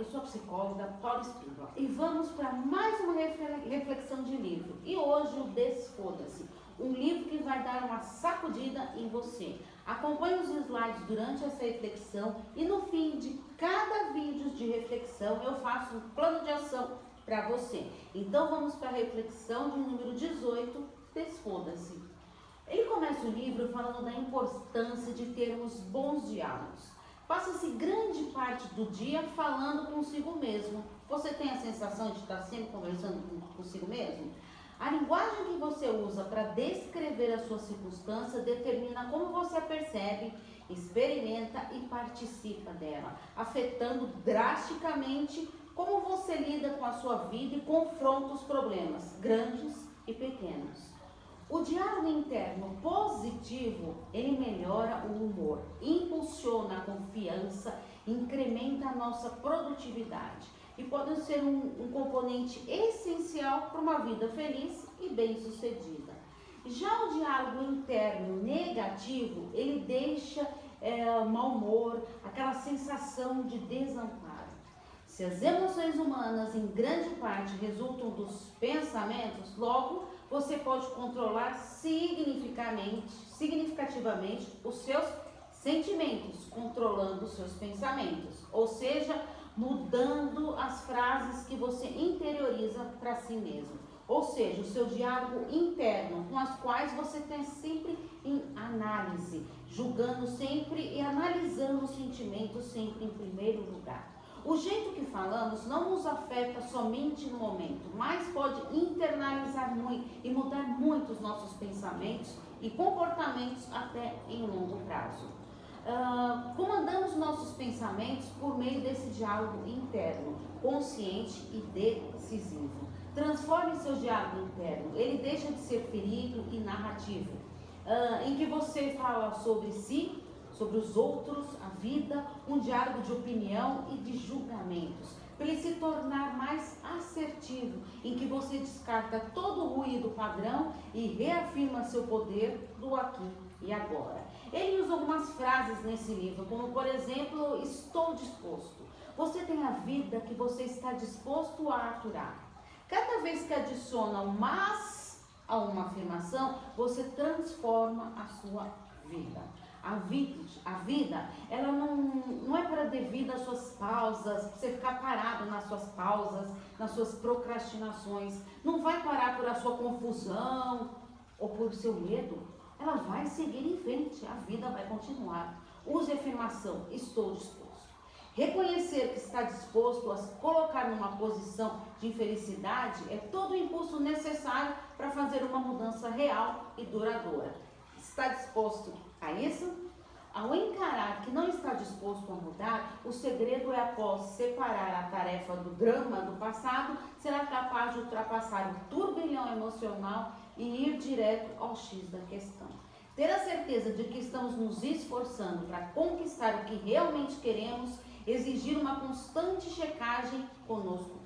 eu sou a psicóloga Paula Espírito e vamos para mais uma reflexão de livro. E hoje o Desfoda-se, um livro que vai dar uma sacudida em você. Acompanhe os slides durante essa reflexão e no fim de cada vídeo de reflexão eu faço um plano de ação para você. Então vamos para a reflexão de número 18, Desfoda-se. Ele começa o livro falando da importância de termos bons diálogos. Passa-se grande parte do dia falando consigo mesmo. Você tem a sensação de estar sempre conversando consigo mesmo? A linguagem que você usa para descrever a sua circunstância determina como você percebe, experimenta e participa dela, afetando drasticamente como você lida com a sua vida e confronta os problemas, grandes e pequenos. O diálogo interno positivo, ele melhora o humor, impulsiona a confiança, incrementa a nossa produtividade e pode ser um, um componente essencial para uma vida feliz e bem-sucedida. Já o diálogo interno negativo, ele deixa é, mau humor, aquela sensação de desamparo. Se as emoções humanas, em grande parte, resultam dos pensamentos, logo você pode controlar significativamente, significativamente os seus sentimentos, controlando os seus pensamentos, ou seja, mudando as frases que você interioriza para si mesmo. Ou seja, o seu diálogo interno, com as quais você está sempre em análise, julgando sempre e analisando os sentimentos sempre em primeiro lugar. O jeito que falamos não nos afeta somente no momento, mas pode internalizar muito e mudar muito os nossos pensamentos e comportamentos até em longo prazo. Uh, comandamos nossos pensamentos por meio desse diálogo interno, consciente e decisivo. Transforme seu diálogo interno, ele deixa de ser ferido e narrativo, uh, em que você fala sobre si sobre os outros, a vida, um diálogo de opinião e de julgamentos, para ele se tornar mais assertivo, em que você descarta todo o ruído padrão e reafirma seu poder do aqui e agora. Ele usa algumas frases nesse livro, como por exemplo, estou disposto. Você tem a vida que você está disposto a aturar. Cada vez que adiciona um mas a uma afirmação, você transforma a sua vida. A vida, a vida ela não, não é para devido às suas pausas, você ficar parado nas suas pausas, nas suas procrastinações. Não vai parar por a sua confusão ou por seu medo. Ela vai seguir em frente, a vida vai continuar. Use a afirmação, estou disposto. Reconhecer que está disposto a se colocar numa posição de infelicidade é todo o impulso necessário para fazer uma mudança real e duradoura. Está disposto a isso? Ao encarar que não está disposto a mudar, o segredo é, após separar a tarefa do drama do passado, será capaz de ultrapassar o turbilhão emocional e ir direto ao X da questão. Ter a certeza de que estamos nos esforçando para conquistar o que realmente queremos, exigir uma constante checagem conosco,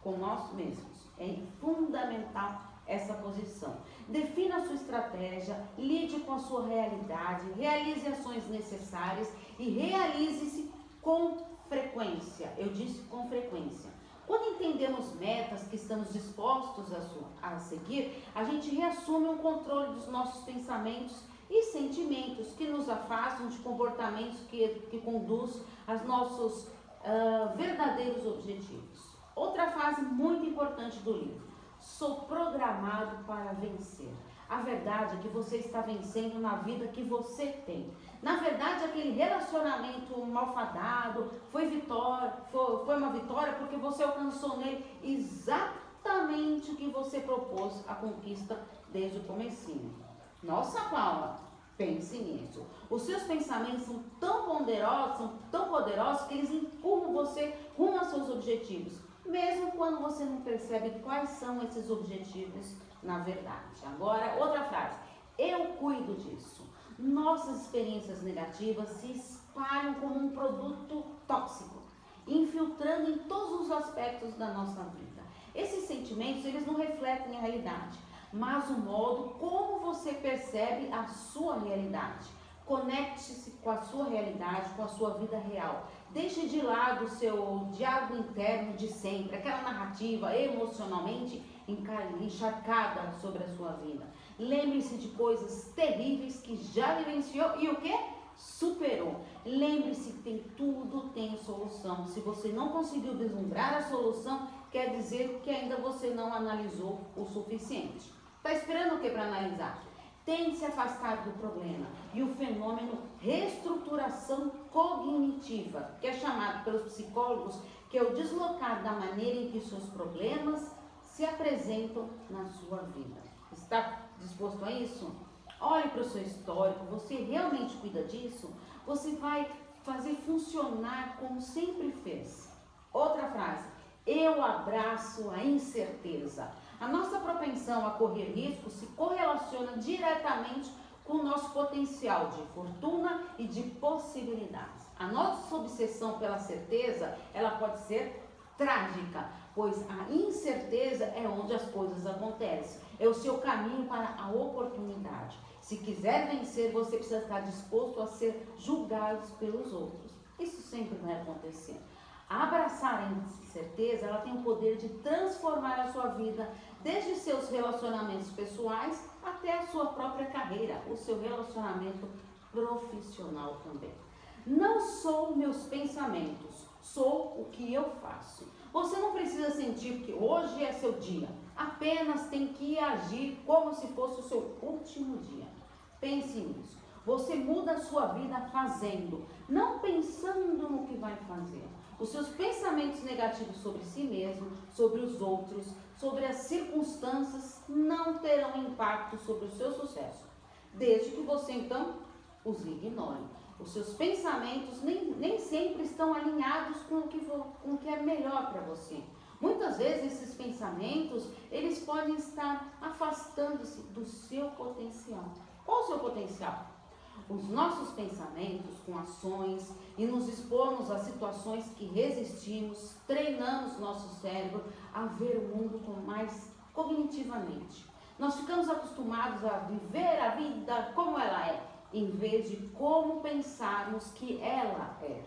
com nós mesmos. É fundamental essa posição. Defina a sua estratégia, lide com a sua realidade, realize ações necessárias e realize-se com frequência. Eu disse com frequência. Quando entendemos metas que estamos dispostos a, a seguir, a gente reassume um controle dos nossos pensamentos e sentimentos que nos afastam de comportamentos que, que conduz aos nossos uh, verdadeiros objetivos. Outra fase muito importante do livro Sou programado para vencer. A verdade é que você está vencendo na vida que você tem. Na verdade, aquele relacionamento malfadado foi vitória, foi, foi uma vitória porque você alcançou nele exatamente o que você propôs a conquista desde o comecinho. Nossa, Paula, pense nisso. Os seus pensamentos são tão poderosos, são tão poderosos que eles empurram você rumo aos seus objetivos mesmo quando você não percebe quais são esses objetivos na verdade. Agora, outra frase. Eu cuido disso. Nossas experiências negativas se espalham como um produto tóxico, infiltrando em todos os aspectos da nossa vida. Esses sentimentos, eles não refletem a realidade, mas o modo como você percebe a sua realidade. Conecte-se com a sua realidade, com a sua vida real. Deixe de lado o seu diálogo interno de sempre, aquela narrativa emocionalmente encharcada sobre a sua vida. Lembre-se de coisas terríveis que já vivenciou e o que? Superou. Lembre-se que tem tudo tem solução. Se você não conseguiu vislumbrar a solução, quer dizer que ainda você não analisou o suficiente. Está esperando o que para analisar? Tente se afastar do problema e o fenômeno reestruturação cognitiva, que é chamado pelos psicólogos que é o deslocar da maneira em que seus problemas se apresentam na sua vida. Está disposto a isso? Olhe para o seu histórico, você realmente cuida disso? Você vai fazer funcionar como sempre fez. Outra frase, eu abraço a incerteza. A nossa propensão a correr risco se correlaciona diretamente com o nosso potencial de fortuna e de possibilidades. A nossa obsessão pela certeza, ela pode ser trágica, pois a incerteza é onde as coisas acontecem. É o seu caminho para a oportunidade. Se quiser vencer, você precisa estar disposto a ser julgado pelos outros. Isso sempre vai acontecer. Abraçar a incerteza, ela tem o poder de transformar a sua vida, desde seus relacionamentos pessoais até a sua própria carreira, o seu relacionamento profissional também. Não sou meus pensamentos, sou o que eu faço. Você não precisa sentir que hoje é seu dia, apenas tem que agir como se fosse o seu último dia. Pense nisso. Você muda a sua vida fazendo, não pensando no que vai fazer. Os seus pensamentos negativos sobre si mesmo, sobre os outros, sobre as circunstâncias não terão impacto sobre o seu sucesso, desde que você então os ignore. Os seus pensamentos nem, nem sempre estão alinhados com o que, com o que é melhor para você. Muitas vezes esses pensamentos, eles podem estar afastando-se do seu potencial. Qual o seu potencial? Os nossos pensamentos com ações e nos expormos a situações que resistimos, treinamos nosso cérebro a ver o mundo com mais cognitivamente. Nós ficamos acostumados a viver a vida como ela é, em vez de como pensarmos que ela é.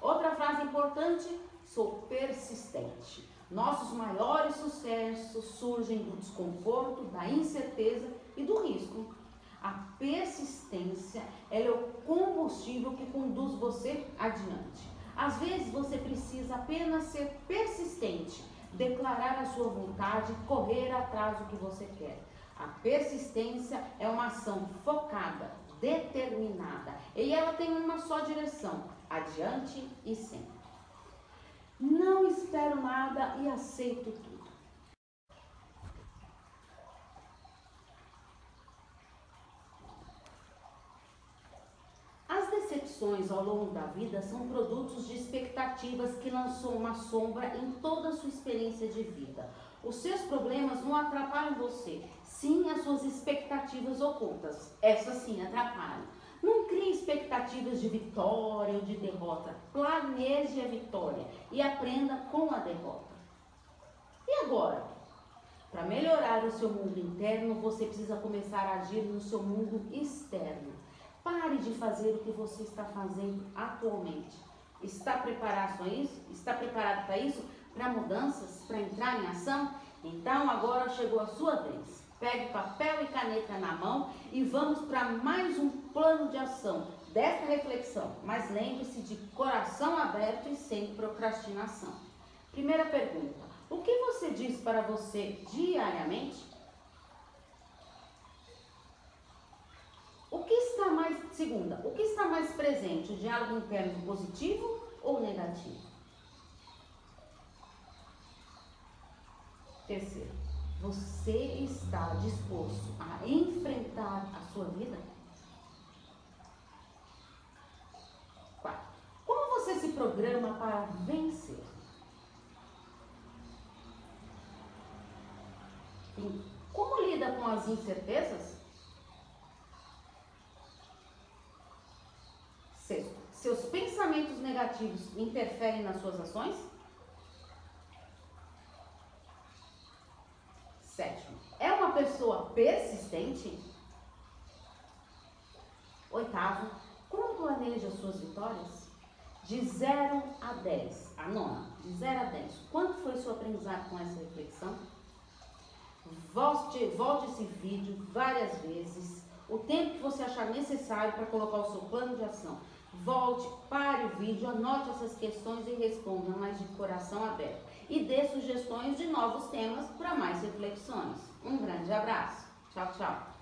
Outra frase importante: sou persistente. Nossos maiores sucessos surgem do desconforto, da incerteza e do risco. A persistência é o combustível que conduz você adiante. Às vezes você precisa apenas ser persistente, declarar a sua vontade, correr atrás do que você quer. A persistência é uma ação focada, determinada, e ela tem uma só direção: adiante e sempre. Não espero nada e aceito tudo. Ao longo da vida são produtos de expectativas que lançou uma sombra em toda a sua experiência de vida. Os seus problemas não atrapalham você, sim as suas expectativas ocultas. Essas sim atrapalham. Não crie expectativas de vitória ou de derrota. Planeje a vitória e aprenda com a derrota. E agora? Para melhorar o seu mundo interno, você precisa começar a agir no seu mundo externo. Pare de fazer o que você está fazendo atualmente. Está preparado para isso? Está preparado para isso? Para mudanças? Para entrar em ação? Então agora chegou a sua vez. Pegue papel e caneta na mão e vamos para mais um plano de ação desta reflexão. Mas lembre-se de coração aberto e sem procrastinação. Primeira pergunta: o que você diz para você diariamente? O que está mais, segunda, o que está mais presente, o diálogo interno positivo ou negativo? Terceiro, você está disposto a enfrentar a sua vida? Quarto, como você se programa para vencer? Como lida com as incertezas? Seus pensamentos negativos interferem nas suas ações? Sétimo, é uma pessoa persistente? Oitavo, como planeja suas vitórias? De 0 a 10, a nona, de 0 a 10, quanto foi seu aprendizado com essa reflexão? Volte, volte esse vídeo várias vezes, o tempo que você achar necessário para colocar o seu plano de ação. Volte, pare o vídeo, anote essas questões e responda, mas de coração aberto. E dê sugestões de novos temas para mais reflexões. Um grande abraço. Tchau, tchau.